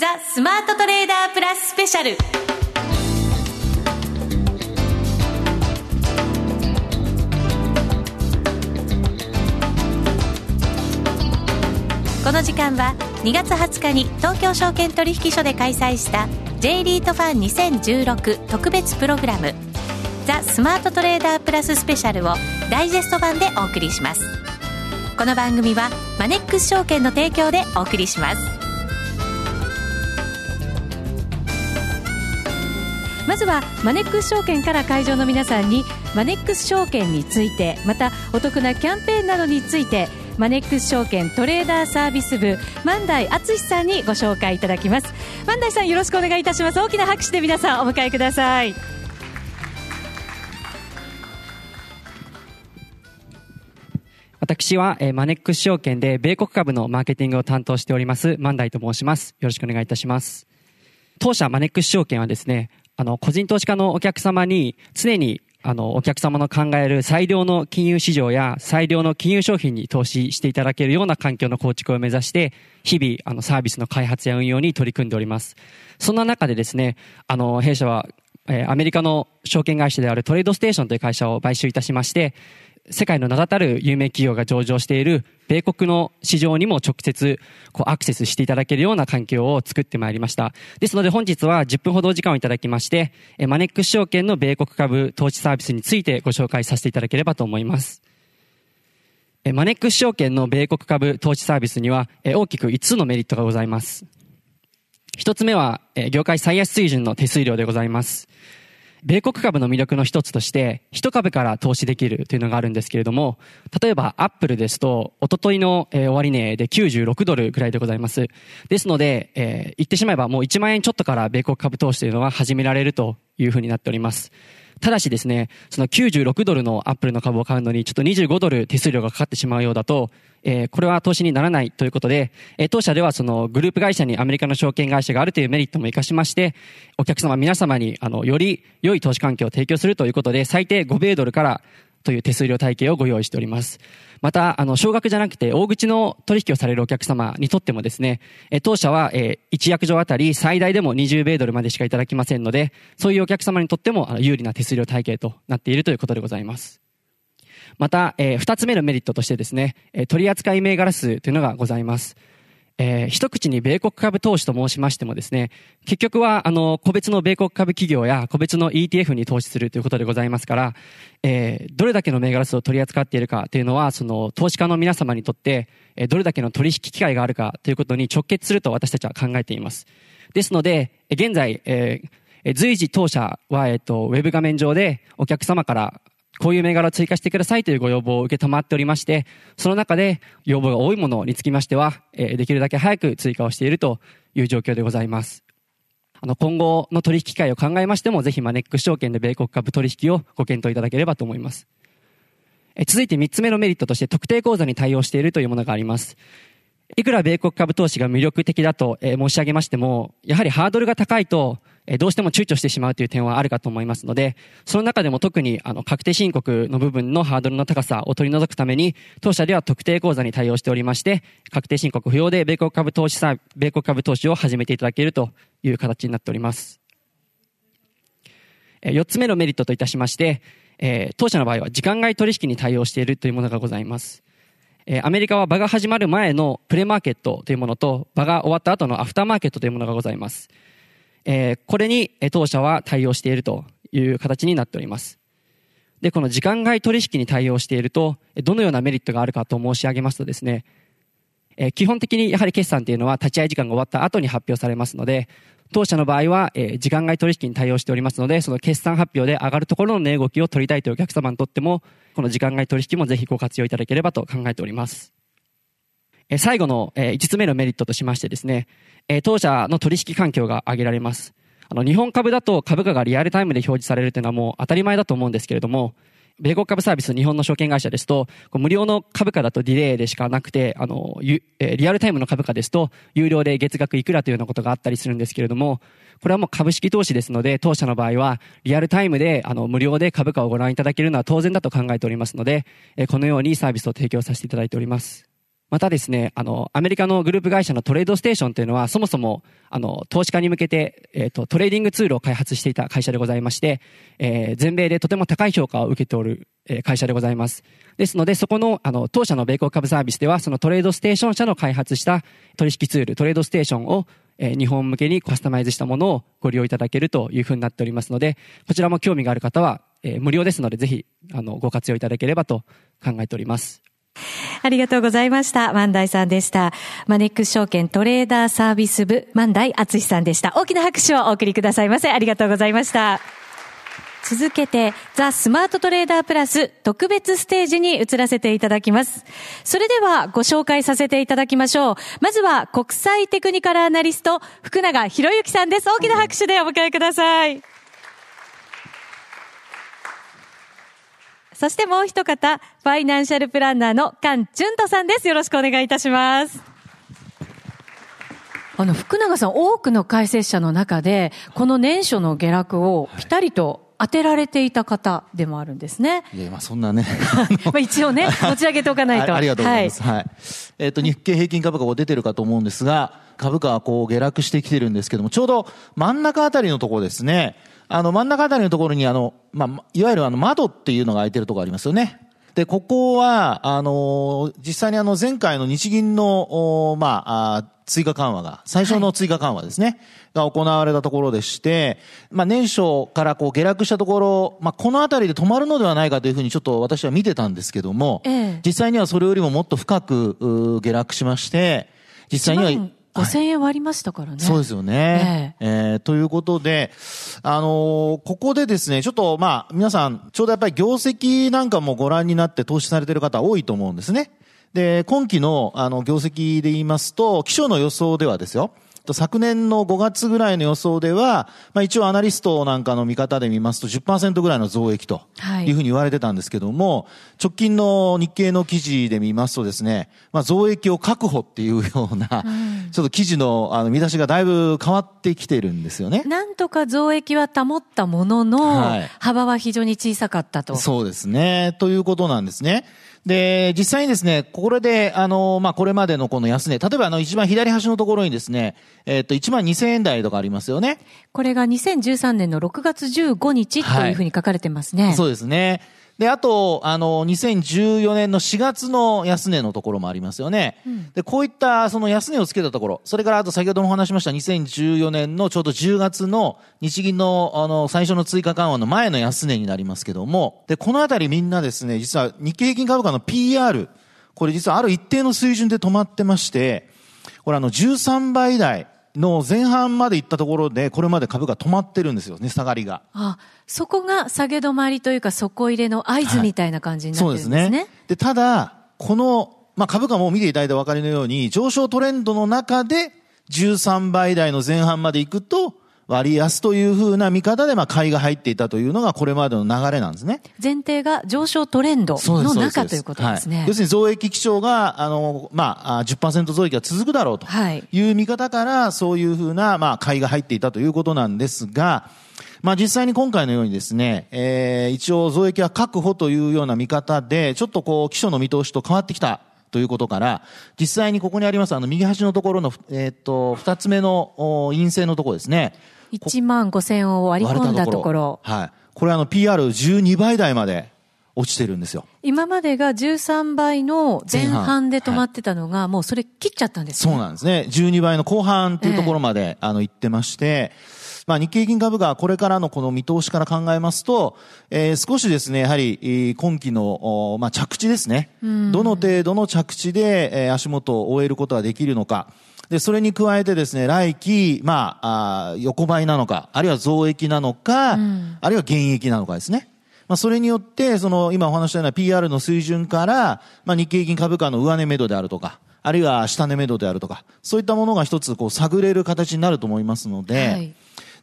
ザ・スマートトレーダープラススペシャル。この時間は2月20日に東京証券取引所で開催した J リートファン2016特別プログラムザ・スマートトレーダープラススペシャルをダイジェスト版でお送りします。この番組はマネックス証券の提供でお送りします。はマネックス証券から会場の皆さんにマネックス証券についてまたお得なキャンペーンなどについてマネックス証券トレーダーサービス部万代敦さんにご紹介いただきます。万代さんよろしくお願いいたします。大きな拍手で皆さんお迎えください。私は、えー、マネックス証券で米国株のマーケティングを担当しております。万代と申します。よろしくお願いいたします。当社マネックス証券はですねあの個人投資家のお客様に常にあの、お客様の考える最良の金融市場や最良の金融商品に投資していただけるような環境の構築を目指して、日々、あの、サービスの開発や運用に取り組んでおります。そんな中でですね、あの、弊社は、えアメリカの証券会社であるトレードステーションという会社を買収いたしまして、世界の名だたる有名企業が上場している米国の市場にも直接こうアクセスしていただけるような環境を作ってまいりました。ですので本日は10分ほどお時間をいただきまして、マネックス証券の米国株投資サービスについてご紹介させていただければと思います。マネックス証券の米国株投資サービスには大きく5つのメリットがございます。一つ目は、業界最安水準の手数料でございます。米国株の魅力の一つとして、一株から投資できるというのがあるんですけれども、例えばアップルですと、おとといの、終値で96ドルくらいでございます。ですので、えー、言ってしまえばもう1万円ちょっとから米国株投資というのは始められるというふうになっております。ただしですね、その96ドルのアップルの株を買うのに、ちょっと25ドル手数料がかかってしまうようだと、えー、これは投資にならないということで、えー、当社ではそのグループ会社にアメリカの証券会社があるというメリットも活かしまして、お客様皆様に、あの、より良い投資環境を提供するということで、最低5米ドルからという手数料体系をご用意しております。また、あの、少額じゃなくて、大口の取引をされるお客様にとってもですね、え当社は、え1約定あたり最大でも20米ドルまでしかいただきませんので、そういうお客様にとっても、あの、有利な手数料体系となっているということでございます。また、えー、二つ目のメリットとしてですね、えー、取扱い銘柄数というのがございます。えー、一口に米国株投資と申しましてもですね、結局は、あの、個別の米国株企業や個別の ETF に投資するということでございますから、えー、どれだけの銘柄数を取り扱っているかというのは、その、投資家の皆様にとって、えー、どれだけの取引機会があるかということに直結すると私たちは考えています。ですので、現在、えー、随時当社は、えっ、と、ウェブ画面上でお客様からこういう銘柄を追加してくださいというご要望を受け止まっておりまして、その中で要望が多いものにつきましては、えできるだけ早く追加をしているという状況でございます。あの、今後の取引機会を考えましても、ぜひマネックス証券で米国株取引をご検討いただければと思います。え続いて3つ目のメリットとして特定口座に対応しているというものがあります。いくら米国株投資が魅力的だと、え申し上げましても、やはりハードルが高いと、えどうしても躊躇してしまうという点はあるかと思いますので、その中でも特にあの確定申告の部分のハードルの高さを取り除くために、当社では特定口座に対応しておりまして、確定申告不要で米国株投資さ、米国株投資を始めていただけるという形になっております。4つ目のメリットといたしまして、え当社の場合は時間外取引に対応しているというものがございます。えアメリカは場が始まる前のプレマーケットというものと、場が終わった後のアフターマーケットというものがございます。え、これに当社は対応しているという形になっております。で、この時間外取引に対応していると、どのようなメリットがあるかと申し上げますとですね、え、基本的にやはり決算というのは立ち会い時間が終わった後に発表されますので、当社の場合は、え、時間外取引に対応しておりますので、その決算発表で上がるところの値動きを取りたいというお客様にとっても、この時間外取引もぜひご活用いただければと考えております。え最後の、え5つ目のメリットとしましてですね、え当社の取引環境が挙げられます。あの、日本株だと株価がリアルタイムで表示されるというのはもう当たり前だと思うんですけれども、米国株サービス日本の証券会社ですと、無料の株価だとディレイでしかなくて、あの、リアルタイムの株価ですと、有料で月額いくらというようなことがあったりするんですけれども、これはもう株式投資ですので、当社の場合は、リアルタイムで、あの、無料で株価をご覧いただけるのは当然だと考えておりますので、このようにサービスを提供させていただいております。またですね、あの、アメリカのグループ会社のトレードステーションというのは、そもそも、あの、投資家に向けて、えっ、ー、と、トレーディングツールを開発していた会社でございまして、えー、全米でとても高い評価を受けておる、えー、会社でございます。ですので、そこの、あの、当社の米国株サービスでは、そのトレードステーション社の開発した取引ツール、トレードステーションを、えー、日本向けにカスタマイズしたものをご利用いただけるというふうになっておりますので、こちらも興味がある方は、えー、無料ですので、ぜひ、あの、ご活用いただければと考えております。ありがとうございました。万代さんでした。マネックス証券トレーダーサービス部、万代敦さんでした。大きな拍手をお送りくださいませ。ありがとうございました。続けて、ザ・スマートトレーダープラス特別ステージに移らせていただきます。それではご紹介させていただきましょう。まずは国際テクニカルアナリスト、福永博之さんです。大きな拍手でお迎えください。そしてもう一方、ファイナンシャルプランナーの菅淳斗さんです。よろしくお願いいたします。あの、福永さん、多くの解説者の中で、この年初の下落をピタリと当てられていた方でもあるんですね。いや、まあそんなね。まあ一応ね、持ち上げておかないと。ありがとうございます。はい。はい、えっ、ー、と、日経平均株価が出てるかと思うんですが、株価はこう下落してきてるんですけども、ちょうど真ん中あたりのところですね。あの、真ん中あたりのところに、あの、まあ、いわゆるあの、窓っていうのが開いてるところありますよね。で、ここは、あの、実際にあの、前回の日銀の、まあ、追加緩和が、最初の追加緩和ですね、はい、が行われたところでして、まあ、年初からこう下落したところ、まあ、このあたりで止まるのではないかというふうにちょっと私は見てたんですけども、ええ、実際にはそれよりももっと深く下落しまして、実際には5000円割りましたからね。そうですよね。えー、えー、ということで、あのー、ここでですね、ちょっとまあ、皆さん、ちょうどやっぱり業績なんかもご覧になって投資されてる方多いと思うんですね。で、今期の、あの、業績で言いますと、気象の予想ではですよ、昨年の5月ぐらいの予想では、まあ一応アナリストなんかの見方で見ますと10%ぐらいの増益というふうに言われてたんですけども、はい、直近の日経の記事で見ますとですね、まあ増益を確保っていうような、うん、ちょっと記事のあの見出しがだいぶ変わってきてるんですよね。なんとか増益は保ったものの、はい、幅は非常に小さかったと。そうですね。ということなんですね。で、実際にですね、これで、あの、まあ、これまでのこの安値、例えばあの、一番左端のところにですね、えっ、と、1万2000円台とかありますよね。これが2013年の6月15日というふうに書かれてますね。はい、そうですね。で、あと、あの、2014年の4月の安値のところもありますよね。うん、で、こういったその安値をつけたところ、それからあと先ほどもお話しました2014年のちょうど10月の日銀のあの最初の追加緩和の前の安値になりますけども、で、このあたりみんなですね、実は日経平均株価の PR、これ実はある一定の水準で止まってまして、これあの13倍台、の前半まで行ったところで、これまで株が止まってるんですよね、下がりが。あ、そこが下げ止まりというか、底入れの合図みたいな感じになってるんですね。はい、そうですね。で、ただ、この、まあ、株価も見ていただいてお分かりのように、上昇トレンドの中で、13倍台の前半まで行くと、割安というふうな見方で、まあ、買いが入っていたというのがこれまでの流れなんですね。前提が上昇トレンドの中ということですね。はい、要するに増益基調が、あの、まあ、10%増益が続くだろうという見方から、そういうふうな、まあ、買いが入っていたということなんですが、まあ実際に今回のようにですね、えー、一応増益は確保というような見方で、ちょっとこう、基礎の見通しと変わってきたということから、実際にここにあります、あの、右端のところの、えー、っと、二つ目の陰性のところですね。1万5千を割り込んだところ。はい。これあの PR12 倍台まで落ちてるんですよ。今までが13倍の前半で止まってたのが、もうそれ切っちゃったんですね。そうなんですね。12倍の後半っていうところまで、えー、あの、行ってまして、まあ、日経平均株価、これからのこの見通しから考えますと、えー、少しですね、やはり、今期の、まあ、着地ですね。どの程度の着地で、えー、足元を終えることができるのか。で、それに加えてですね、来期、まあ、あ横ばいなのか、あるいは増益なのか、うん、あるいは減益なのかですね。まあ、それによって、その、今お話したような PR の水準から、まあ、日経平均株価の上値目処であるとか、あるいは下値目処であるとか、そういったものが一つ、こう、探れる形になると思いますので、はい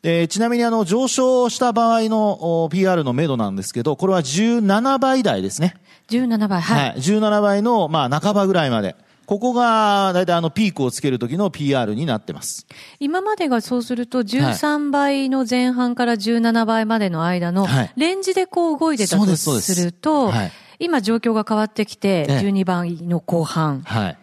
で、ちなみにあの、上昇した場合の PR の目処なんですけど、これは17倍台ですね。17倍、はい。はい。17倍の、まあ、半ばぐらいまで。ここが、だいたいあの、ピークをつける時の PR になってます。今までがそうすると、13倍の前半から17倍までの間の、レンジでこう動いてたとすると、今状況が変わってきて、12倍の後半。はい。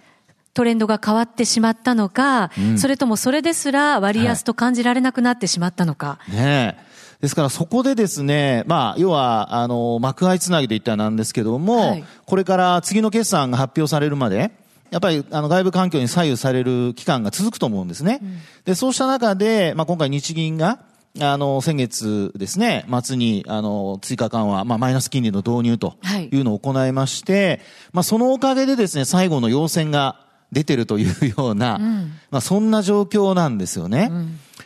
トレンドが変わってしまったのか、うんそれともそれですら割安と感じられなくなってしまったのか。ねえ。ですからそこでですね、まあ、要は、あの、幕張つなぎで言ったらなんですけども、はいこれから次の決算が発表されるまで、やっぱりあの外部環境に左右される期間が続くと思うんですね。で、そうした中で、まあ、今回日銀が、あの、先月ですね、末に、あの、追加緩和、まあ、マイナス金利の導入とはいいうのを行いまして、まあ、そのおかげでですね、最後の要線が出てるというような、まあ、そんな状況なんですよね。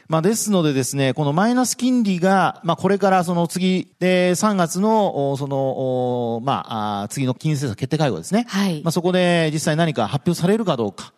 まあ、ですのでですね、このマイナス金利が、まあ、これからその次で3月の、おその、おまあ、次の金融政策決定会合ですね。はいまあ、そこで実際何か発表されるかどうか。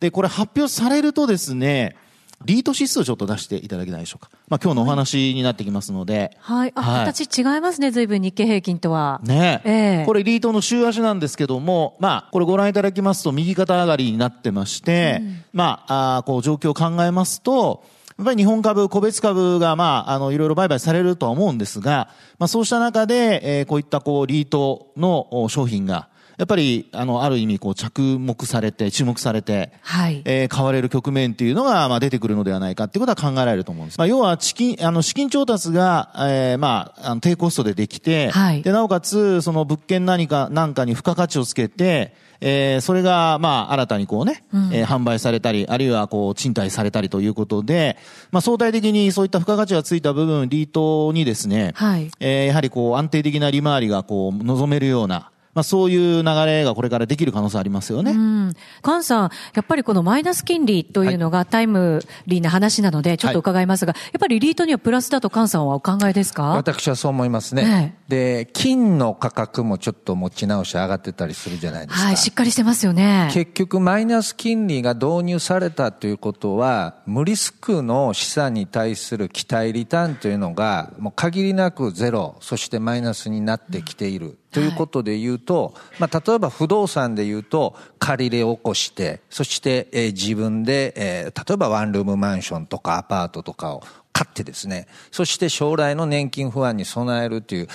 で、これ発表されるとですね、リート指数をちょっと出していただけないでしょうか。まあ、今日のお話になってきますので。はい。あ、はい形違いますね、随分日経平均とは。ねええこれリートの週足なんですけども、まあ、これご覧いただきますと右肩上がりになってまして、まあ、あーこう状況を考えますと、やっぱり日本株、個別株が、まあ、あの、いろいろ売買されるとは思うんですが、まあ、そうした中で、えーこういった、こう、リートのお商品が、やっぱり、あの、ある意味、こう、着目されて、注目されて、はい。えー買われる局面っていうのが、まあ、出てくるのではないかっていうことは考えられると思うんです。まあ、要は、資金、あの、資金調達が、えーまあ、あの低コストでできて、はいで、なおかつ、その物件何か、なんかに付加価値をつけて、えーそれが、まあ、新たにこうね、えー販売されたり、あるいはこう、賃貸されたりということで、まあ、相対的にそういった付加価値がついた部分、リートにですね、はいえーやはりこう、安定的な利回りがこう、望めるような、まあ、そういう流れがこれからできる可能性ありますよね。うん。菅さん、やっぱりこのマイナス金利というのがタイムリーな話なので、ちょっと伺いますが、やっぱりリートにはプラスだと菅さんはお考えですか？私はそう思いますね。で、金の価格もちょっと持ち直し上がってたりするじゃないですか。はい、しっかりしてますよね。結局マイナス金利が導入されたということは、無リスクの資産に対する期待リターンというのが、もう限りなくゼロ、そしてマイナスになってきている。ということで言うと、まあ、例えば不動産で言うと、借り入れを起こして、そして、えー自分で、えー例えばワンルームマンションとかアパートとかを買ってですね、そして将来の年金不安に備えるという、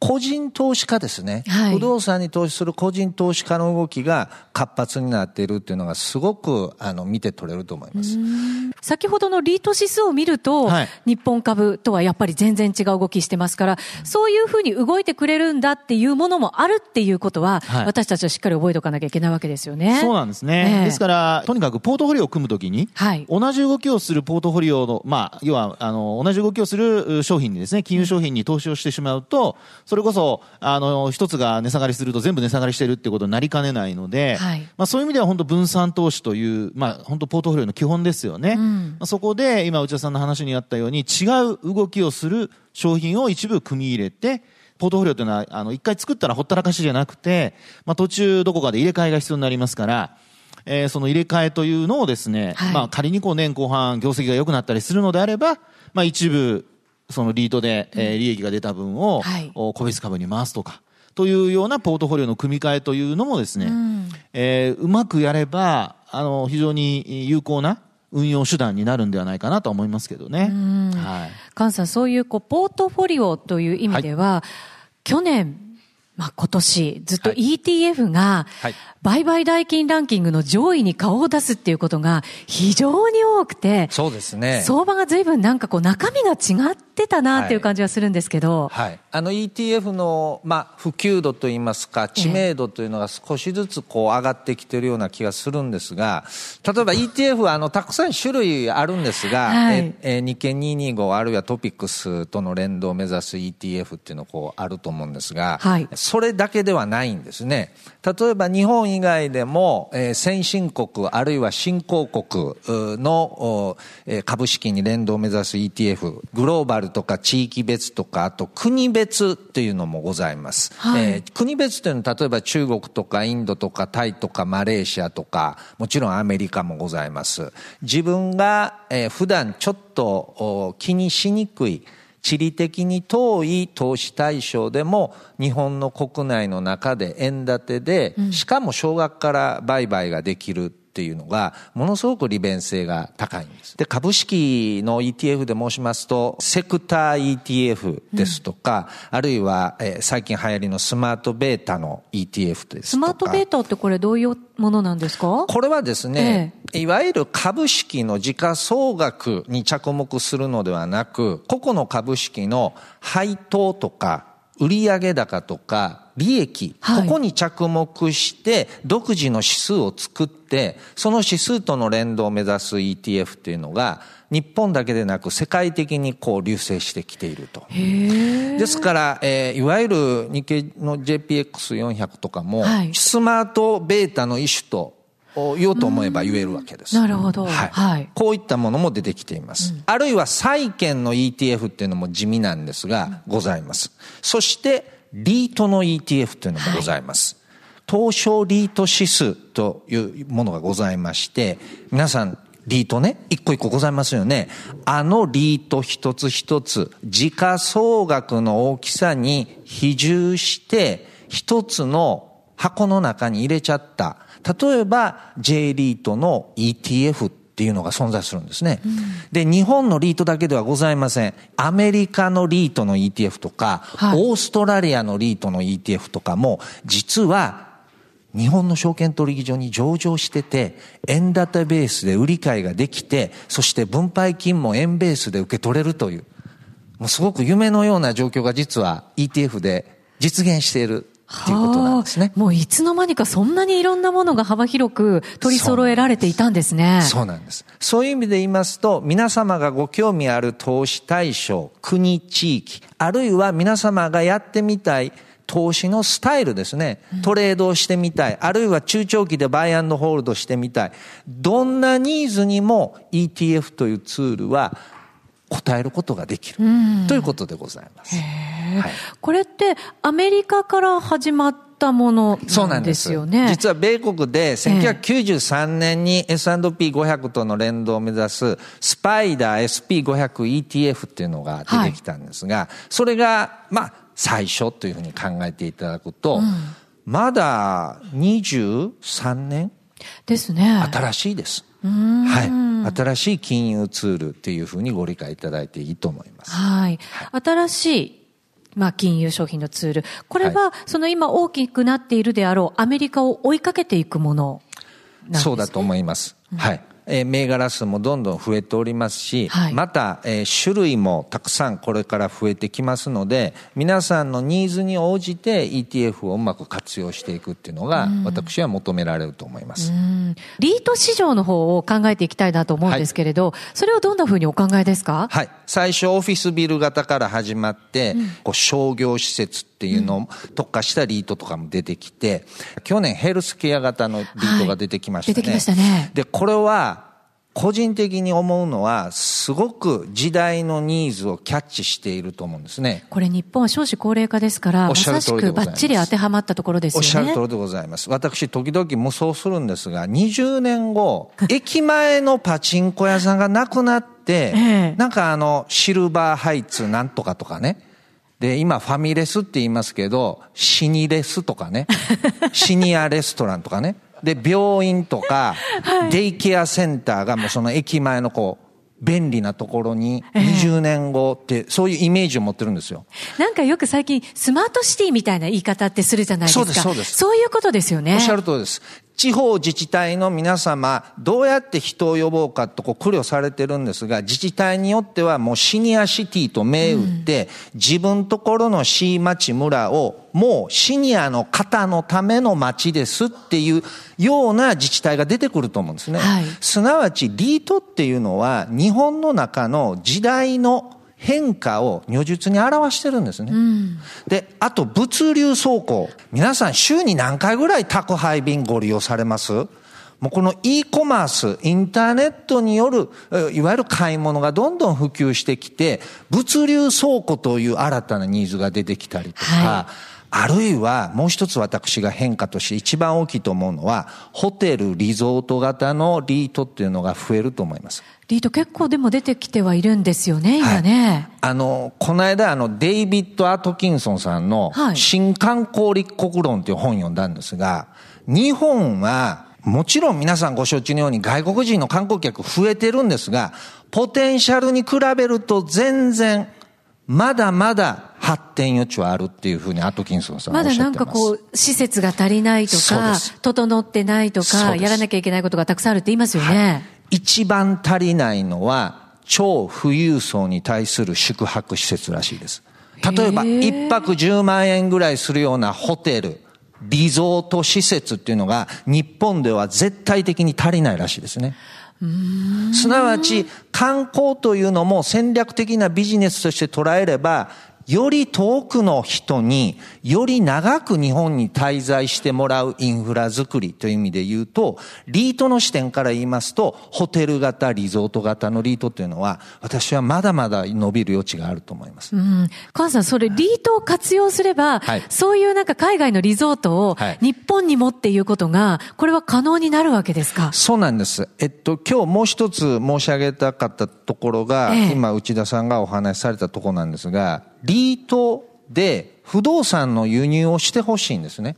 個人投資家ですね、はい。不動産に投資する個人投資家の動きが活発になっているっていうのがすごくあの見て取れると思います。先ほどのリート指数を見ると、はい。日本株とはやっぱり全然違う動きしてますから、そういうふうに動いてくれるんだっていうものもあるっていうことは、はい。私たちはしっかり覚えておかなきゃいけないわけですよね。そうなんですね。ええ。ですから、とにかくポートフォリオを組むときに、はい。同じ動きをするポートフォリオの、まあ、要は、あの、同じ動きをするう商品にですね、金融商品に投資をしてしまうと、それこそ、あの、一つが値下がりすると全部値下がりしてるってことになりかねないので、はい。まあそういう意味では本当分散投資という、まあ本当ポートフォリオの基本ですよね。ん。まあそこで、今内田さんの話にあったように、違う動きをする商品を一部組み入れて、ポートフォリオというのは、あの、一回作ったらほったらかしじゃなくて、まあ途中どこかで入れ替えが必要になりますから、えーその入れ替えというのをですね、はい。まあ仮にこう年後半業績が良くなったりするのであれば、まあ一部、そのリートで、えー利益が出た分を、はい。お個別株に回すとか、というようなポートフォリオの組み替えというのもですね、えーうまくやれば、あの、非常に有効な運用手段になるんではないかなと思いますけどね。はい。菅さん、そういうこうポートフォリオという意味では、去年、まあ、今年、ずっとはい。ETF がはい、売買代金ランキングの上位に顔を出すっていうことが非常に多くて、そうですね。相場が随分なんかこう中身が違ってたなっていう感じはするんですけど、はい、あの ETF の、まあ、普及度といいますか知名度というのが少しずつこう上がってきているような気がするんですが例えば ETF はあのたくさん種類あるんですが、はい。ええ日経225あるいはトピックスとの連動を目指す ETF っていうのこうあると思うんですが、はい。それだけではないんですね。例えば日本以外でも、えー先進国あるいは新興国うの、おえー株式に連動を目指す ETF グローバルとか地域別とかあと国別っていうのもございます、はい。えー国別というのは例えば中国とかインドとかタイとかマレーシアとかもちろんアメリカもございます。自分が、えー普段ちょっとお気にしにくい地理的に遠い投資対象でも日本の国内の中で円建てで、しかも少額から売買ができるっていうのが、ものすごく利便性が高いんです。で、株式の ETF で申しますと、セクター ETF ですとか、うん、あるいは、えー、最近流行りのスマートベータの ETF ですスマートベータってこれどういうものなんですか？これはですね、ええ、いわゆる株式の時価総額に着目するのではなく、個々の株式の配当とか、売上高とか利益、はい、ここに着目して独自の指数を作ってその指数との連動を目指す ETF っていうのが日本だけでなく世界的にこう流星してきていると。ですから、えー、いわゆる日経の JPX400 とかも、はい、スマートベータの一種と言おうと思えば言えるわけです。なるほど。はい。はい、こういったものも出てきています。うん、あるいは債券の ETF っていうのも地味なんですが、ございます。そして、リートの ETF というのもございます。はい、東証リート指数というものがございまして、皆さん、リートね、一個一個ございますよね。あのリート一つ一つ、時価総額の大きさに比重して、一つの箱の中に入れちゃった。例えば、J リートの ETF っていうのが存在するんですね。うん、で、日本のリートだけではございません。アメリカのリートの ETF とか、はい、オーストラリアのリートの ETF とかも、実は日本の証券取引所に上場してて、円ダタベースで売り買いができて、そして分配金も円ベースで受け取れるという、もうすごく夢のような状況が実は ETF で実現しているっていうことなんですね。もういつの間にかそんなにいろんなものが幅広く取り揃えられていたんですね。そうなんです。そういう意味で言いますと、皆様がご興味ある投資対象、国、地域、あるいは皆様がやってみたい投資のスタイルですね。トレードをしてみたい。あるいは中長期でバイアンドホールドしてみたい。どんなニーズにも ETF というツールは答えることができる、ということでございます。はい、これってアメリカから始まったものなんですよね。実は米国で1993年に S&P500 との連動を目指すスパイダー SP500ETF っていうのが出てきたんですが、はい、それが、まあ、最初というふうに考えていただくと、うん、まだ23年ですね。新しいです。はい。新しい金融ツールっていうふうにご理解いただいていいと思います。はい。新しい、まあ、金融商品のツール。これは、その今大きくなっているであろうアメリカを追いかけていくものなんですね。そうだと思います。はい。えー、銘柄数もどんどん増えておりますし、はい、また、えー、種類もたくさんこれから増えてきますので、皆さんのニーズに応じて ETF をうまく活用していくっていうのが、私は求められると思います。リート市場の方を考えていきたいなと思うんですけれど、はい、それはどんなふうにお考えですか？はい。最初オフィスビル型から始まって、うん、こう商業施設っていうのを特化したリートとかも出てきて、去年ヘルスケア型のリートが出てきましたね。出てきましたね。で、これは、個人的に思うのは、すごく時代のニーズをキャッチしていると思うんですね。これ日本は少子高齢化ですから、まさしくばっちり当てはまったところですよね。おっしゃる通りでございます。私、時々無双するんですが、20年後、駅前のパチンコ屋さんがなくなって、ええ、なんかあの、シルバーハイツなんとかとかね、で、今ファミレスって言いますけど、シニレスとかね、シニアレストランとかね、で、病院とか、デイケアセンターがもうその駅前のこう、便利なところに20年後って、そういうイメージを持ってるんですよ。なんかよく最近、スマートシティみたいな言い方ってするじゃないですか。そうです、そうです。そういうことですよね。おっしゃる通りです。地方自治体の皆様、どうやって人を呼ぼうかとこう苦慮されてるんですが、自治体によってはもうシニアシティと銘打って、うん、自分ところの市町村をもうシニアの方のための町ですっていうような自治体が出てくると思うんですね。はい、すなわちリートっていうのは日本の中の時代の変化を如実に表してるんですね。うん、で、あと物流倉庫。皆さん週に何回ぐらい宅配便ご利用されます？もうこの e コマース、インターネットによる、いわゆる買い物がどんどん普及してきて、物流倉庫という新たなニーズが出てきたりとか、はいあるいは、もう一つ私が変化として一番大きいと思うのは、ホテル、リゾート型のリートっていうのが増えると思います。リート結構でも出てきてはいるんですよね、今ね。はい、あの、この間、あの、デイビッド・アトキンソンさんの、新観光立国論っていう本を読んだんですが、日本はもちろん皆さんご承知のように外国人の観光客増えてるんですが、ポテンシャルに比べると全然、まだまだ発展余地はあるっていうふうにアトキンソンさんはおっしゃってます。まだなんかこう、施設が足りないとか、整ってないとか、やらなきゃいけないことがたくさんあるって言いますよね。はい、一番足りないのは、超富裕層に対する宿泊施設らしいです。例えば、一泊10万円ぐらいするようなホテル、リゾート施設っていうのが日本では絶対的に足りないらしいですね。すなわち観光というのも戦略的なビジネスとして捉えればより遠くの人に、より長く日本に滞在してもらうインフラ作りという意味で言うと、リートの視点から言いますと、ホテル型、リゾート型のリートというのは、私はまだまだ伸びる余地があると思います。うん。川さん、それ、リートを活用すれば、はい、そういうなんか海外のリゾートを日本にもっていうことが、これは可能になるわけですか？そうなんです。えっと、今日もう一つ申し上げたかったところが、ええ、今内田さんがお話しされたところなんですが、リートで不動産の輸入をしてほしいんですね。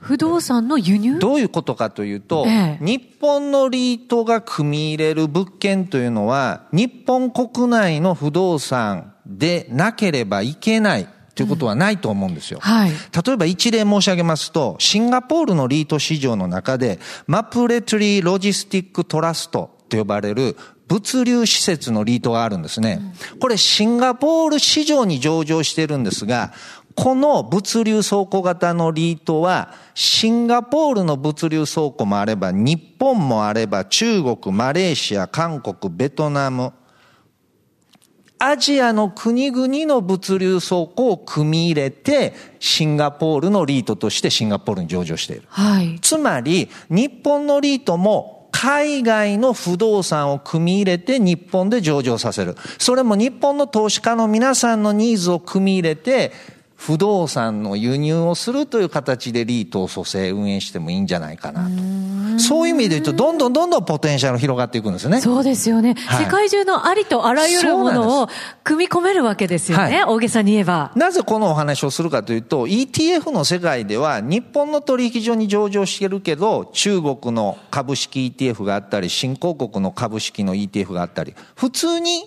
不動産の輸入？どういうことかというと、ええ、日本のリートが組み入れる物件というのは、日本国内の不動産でなければいけないということはないと思うんですよ。うんはい、例えば一例申し上げますと、シンガポールのリート市場の中で、マプレトリーロジスティックトラストと呼ばれる物流施設のリートがあるんですね。これシンガポール市場に上場してるんですが、この物流倉庫型のリートは、シンガポールの物流倉庫もあれば、日本もあれば、中国、マレーシア、韓国、ベトナム、アジアの国々の物流倉庫を組み入れて、シンガポールのリートとしてシンガポールに上場している。はい、つまり、日本のリートも海外の不動産を組み入れて日本で上場させる。それも日本の投資家の皆さんのニーズを組み入れて、不動産の輸入をするという形でリートを蘇生運営してもいいんじゃないかなと。そういう意味で言うと、どんどんどんどんポテンシャル広がっていくんですね。そうですよね。はい、世界中のありとあらゆるものを組み込めるわけですよね。はい、大げさに言えば。なぜこのお話をするかというと、ETF の世界では日本の取引所に上場してるけど、中国の株式 ETF があったり、新興国の株式の ETF があったり、普通に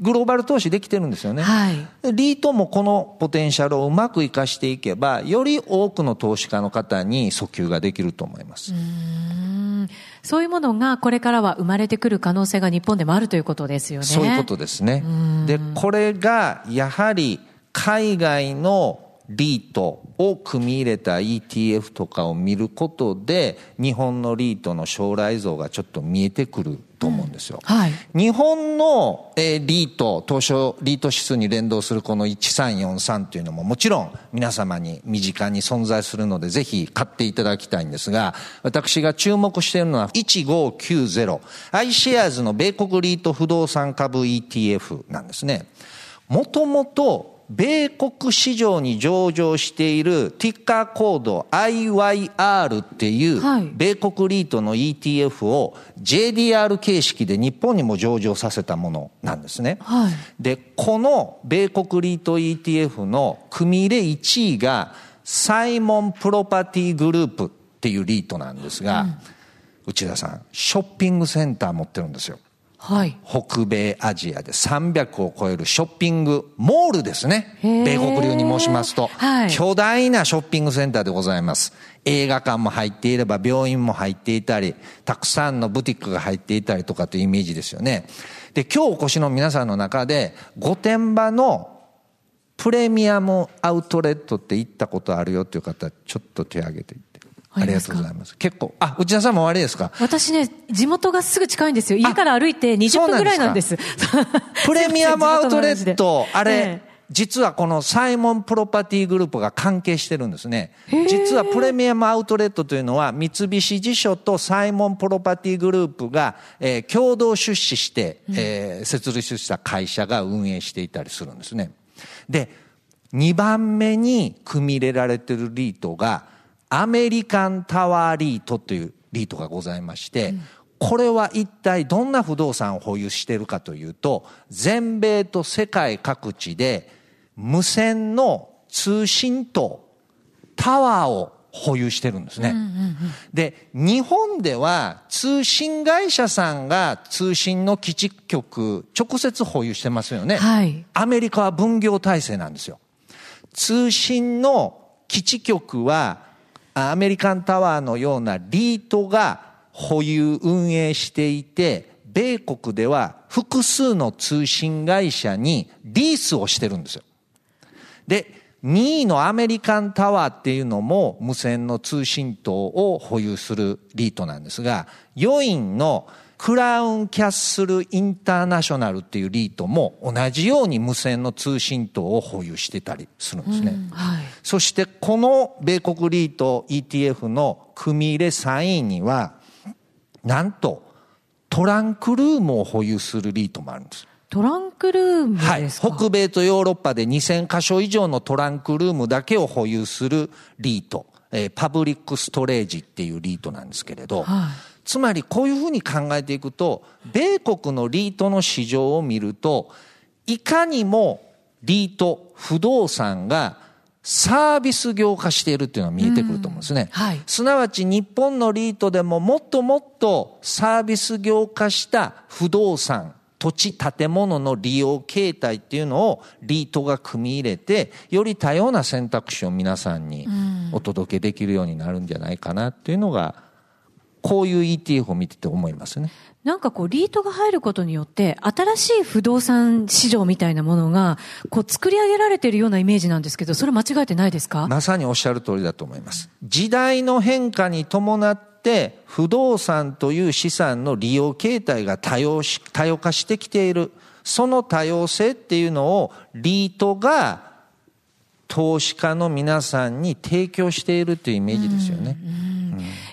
グローバル投資できてるんですよね。はい。リートもこのポテンシャルをうまく活かしていけば、より多くの投資家の方に訴求ができると思います。うんそういうものがこれからは生まれてくる可能性が日本でもあるということですよね。そういうことですね。で、これがやはり海外のリートを組み入れた ETF とかを見ることで、日本のリートの将来像がちょっと見えてくると思うんですよ。うんはい、日本の、えー、リート、東証リート指数に連動するこの1343というのももちろん皆様に身近に存在するのでぜひ買っていただきたいんですが、私が注目しているのは1590、アイシェアーズの米国リート不動産株 ETF なんですね。もともと米国市場に上場しているティッカーコード IYR っていう米国リートの ETF を JDR 形式で日本にも上場させたものなんですね。はい、で、この米国リート ETF の組入れ1位がサイモンプロパティグループっていうリートなんですが、うん、内田さん、ショッピングセンター持ってるんですよ。はい、北米アジアで300を超えるショッピングモールですね。米国流に申しますと、はい、巨大なショッピングセンターでございます。映画館も入っていれば病院も入っていたり、たくさんのブティックが入っていたりとかというイメージですよね。で、今日お越しの皆さんの中で、御殿場のプレミアムアウトレットって行ったことあるよっていう方、ちょっと手を挙げてありがとうございます。結構、あ、内田さんもあれですか？私ね、地元がすぐ近いんですよ。家から歩いて20分ぐらいなんです。プレミアムアウトレット、あれ、ええ実はこのサイモンプロパティグループが関係してるんですね。実はプレミアムアウトレットというのは三菱地所とサイモンプロパティグループが、えー、共同出資して、えー、設立した会社が運営していたりするんですね。で、2番目に組み入れられてるリートがアメリカンタワーリートというリートがございまして、これは一体どんな不動産を保有しているかというと、全米と世界各地で無線の通信とタワーを保有してるんですね。で、日本では通信会社さんが通信の基地局直接保有してますよね。はいアメリカは分業体制なんですよ。通信の基地局はアメリカンタワーのようなリートが保有運営していて、米国では複数の通信会社にリースをしてるんですよ。で、2位のアメリカンタワーっていうのも無線の通信塔を保有するリートなんですが、4位のクラウンキャッスルインターナショナルっていうリートも同じように無線の通信塔を保有してたりするんですね。はいそしてこの米国リート ETF の組入れ3位には、なんとトランクルームを保有するリートもあるんです。トランクルームはい。ですか、北米とヨーロッパで2000箇所以上のトランクルームだけを保有するリート、えーパブリックストレージっていうリートなんですけれど、はいつまりこういうふうに考えていくと、米国のリートの市場を見ると、いかにもリート、不動産がサービス業化しているっていうのが見えてくると思うんですね。はい。すなわち日本のリートでももっともっとサービス業化した不動産、土地、建物の利用形態っていうのをリートが組み入れて、より多様な選択肢を皆さんにお届けできるようになるんじゃないかなっていうのが、こういう ETF を見てて思いますね。なんかこう、リートが入ることによって、新しい不動産市場みたいなものが、こう、作り上げられているようなイメージなんですけど、それ間違えてないですか、まさにおっしゃる通りだと思います。時代の変化に伴って、不動産という資産の利用形態が多様し、多様化してきている。その多様性っていうのをリートが投資家の皆さんに提供しているというイメージですよね。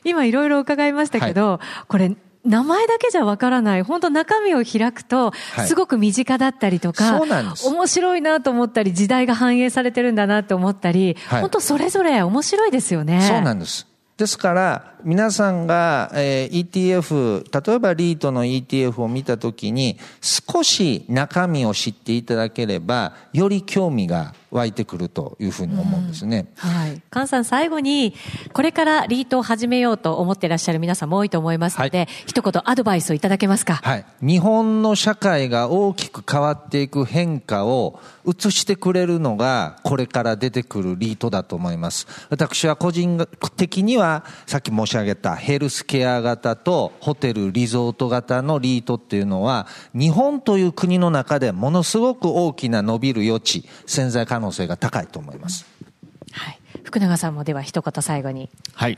今いろいろ伺いましたけど、これ、名前だけじゃわからない、本当中身を開くと、はい。すごく身近だったりとか、そうなんです。面白いなと思ったり、時代が反映されてるんだなと思ったり、はい。本当それぞれ面白いですよね。そうなんです。ですから、皆さんが、えー ETF、例えばリートの ETF を見たときに、少し中身を知っていただければ、より興味が湧いてくるというふうに思うんですね。はい。菅さん、最後に、これからリートを始めようと思ってらっしゃる皆さんも多いと思いますので、一言アドバイスをいただけますか？はい。日本の社会が大きく変わっていく変化を映してくれるのが、これから出てくるリートだと思います。私は個人的には、さっき申し上げたヘルスケア型とホテル、リゾート型のリートっていうのは、日本という国の中でものすごく大きな伸びる余地、潜在可能性が高いと思います。はい。福永さんもでは一言最後に。はい。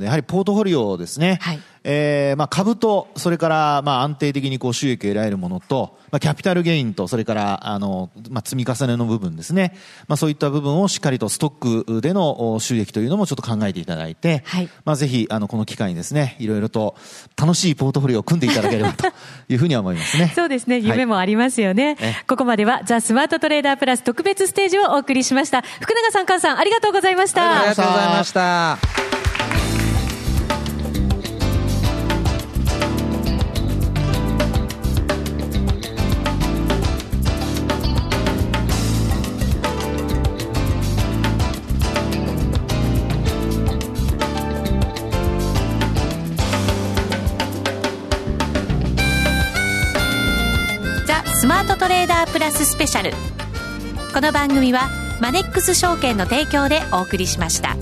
やはりポートフォリオですね。はいえーまあ株と、それからまあ安定的にこう収益を得られるものと、まあキャピタルゲインと、それからあの、まあ積み重ねの部分ですね。まあそういった部分をしっかりとストックでのお収益というのもちょっと考えていただいて、はいまあぜひあのこの機会にですね、いろいろと楽しいポートフォリオを組んでいただければと いうふうには思いますね。そうですね。夢もありますよね。えここまでは、ザ・スマートトレーダープラス特別ステージをお送りしました。福永さん、菅さん、ありがとうございました。ありがとうございました。トレーダープラススペシャルこの番組はマネックス証券の提供でお送りしました。